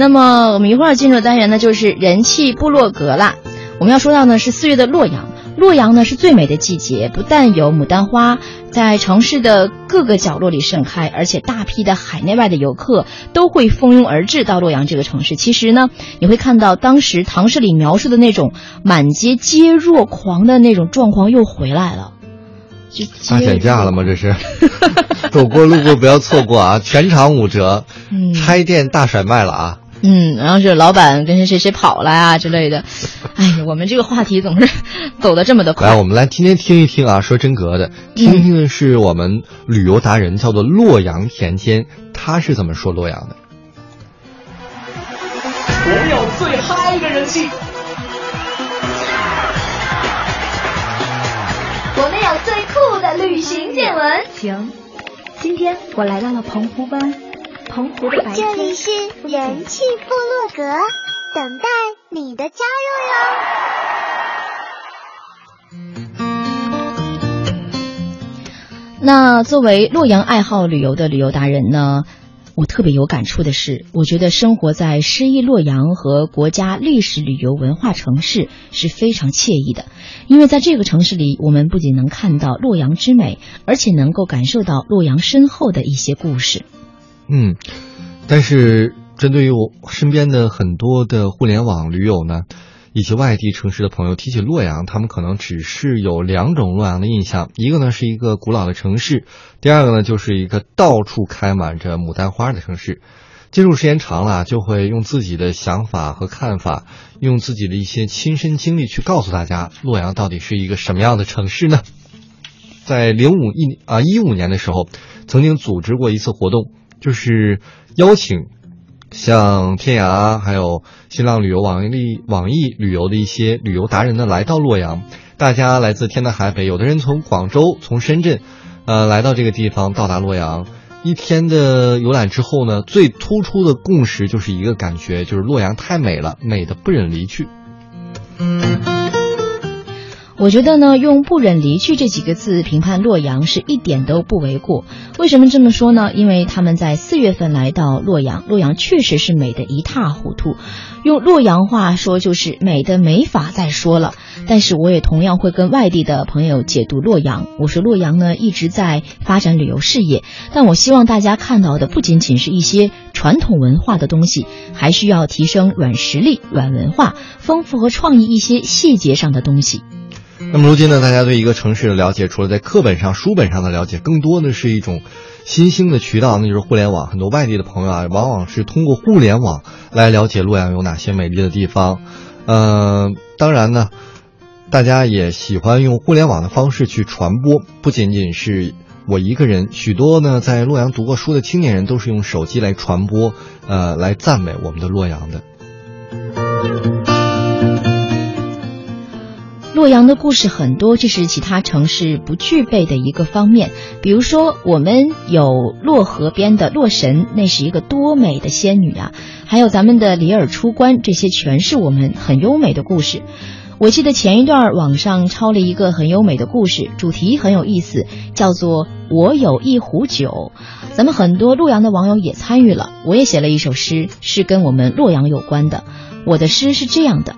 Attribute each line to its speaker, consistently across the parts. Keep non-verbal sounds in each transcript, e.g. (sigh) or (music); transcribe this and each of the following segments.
Speaker 1: 那么我们一会儿进入的单元呢，就是人气部落格啦。我们要说到呢是四月的洛阳，洛阳呢是最美的季节，不但有牡丹花在城市的各个角落里盛开，而且大批的海内外的游客都会蜂拥而至到洛阳这个城市。其实呢，你会看到当时唐诗里描述的那种满街皆若狂的那种状况又回来了。就
Speaker 2: 大减价了吗？这是，(laughs) 走过路过不要错过啊！全场五折，
Speaker 1: 嗯
Speaker 2: 拆店大甩卖了啊！
Speaker 1: 嗯，然后是老板跟谁谁谁跑了啊之类的。哎呀，我们这个话题总是 (laughs) 走的这么的快来，
Speaker 2: 我们来今天听一听啊，说真格的，听一听的是我们旅游达人，叫做洛阳田间，他是怎么说洛阳的？
Speaker 3: 我有最嗨的人气，
Speaker 4: 我们有最酷的旅行见闻。
Speaker 5: 行，今天我来到了澎湖湾，澎湖的白天。
Speaker 6: 这里是人气部落格，等待你的加入哟。
Speaker 1: 那作为洛阳爱好旅游的旅游达人呢，我特别有感触的是，我觉得生活在诗意洛阳和国家历史旅游文化城市是非常惬意的，因为在这个城市里，我们不仅能看到洛阳之美，而且能够感受到洛阳深厚的一些故事。
Speaker 2: 嗯，但是针对于我身边的很多的互联网驴友呢，以及外地城市的朋友，提起洛阳，他们可能只是有两种洛阳的印象，一个呢是一个古老的城市，第二个呢就是一个到处开满着牡丹花的城市。接触时间长了，就会用自己的想法和看法，用自己的一些亲身经历去告诉大家，洛阳到底是一个什么样的城市呢？在零五一啊一五年的时候，曾经组织过一次活动，就是邀请像天涯还有新浪旅游、网易网易旅游的一些旅游达人呢，来到洛阳。大家来自天南海北，有的人从广州、从深圳，呃，来到这个地方，到达洛阳。一天的游览之后呢，最突出的共识就是一个感觉，就是洛阳太美了，美的不忍离去。
Speaker 1: 我觉得呢，用“不忍离去”这几个字评判洛阳是一点都不为过。为什么这么说呢？因为他们在四月份来到洛阳，洛阳确实是美得一塌糊涂。用洛阳话说就是美得没法再说了。但是我也同样会跟外地的朋友解读洛阳。我说洛阳呢一直在发展旅游事业，但我希望大家看到的不仅仅是一些传统文化的东西，还需要提升软实力、软文化，丰富和创意一些细节上的东西。
Speaker 2: 那么如今呢，大家对一个城市的了解，除了在课本上、书本上的了解，更多的是一种新兴的渠道，那就是互联网。很多外地的朋友啊，往往是通过互联网来了解洛阳有哪些美丽的地方。嗯、当然呢，大家也喜欢用互联网的方式去传播，不仅仅是我一个人，许多呢在洛阳读过书的青年人都是用手机来传播，呃，来赞美我们的洛阳的。
Speaker 1: 洛阳的故事很多，这是其他城市不具备的一个方面。比如说，我们有洛河边的洛神，那是一个多美的仙女啊！还有咱们的里尔出关，这些全是我们很优美的故事。我记得前一段网上抄了一个很优美的故事，主题很有意思，叫做“我有一壶酒”。咱们很多洛阳的网友也参与了，我也写了一首诗，是跟我们洛阳有关的。我的诗是这样的：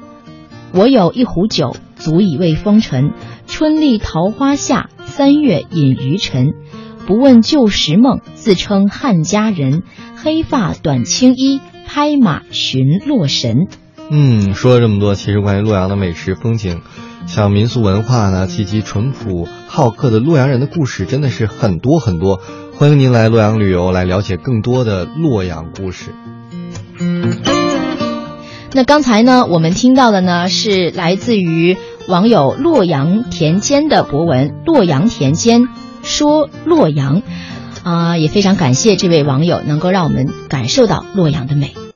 Speaker 1: 我有一壶酒，足以慰风尘。春丽桃花下，三月饮余尘。不问旧时梦，自称汉家人。黑发短青衣，拍马寻洛神。
Speaker 2: 嗯，说了这么多，其实关于洛阳的美食风景，像民俗文化呢，以及淳朴好客的洛阳人的故事，真的是很多很多。欢迎您来洛阳旅游，来了解更多的洛阳故事。
Speaker 1: 那刚才呢，我们听到的呢是来自于网友洛阳田间的博文，洛阳田间说洛阳，啊、也非常感谢这位网友能够让我们感受到洛阳的美。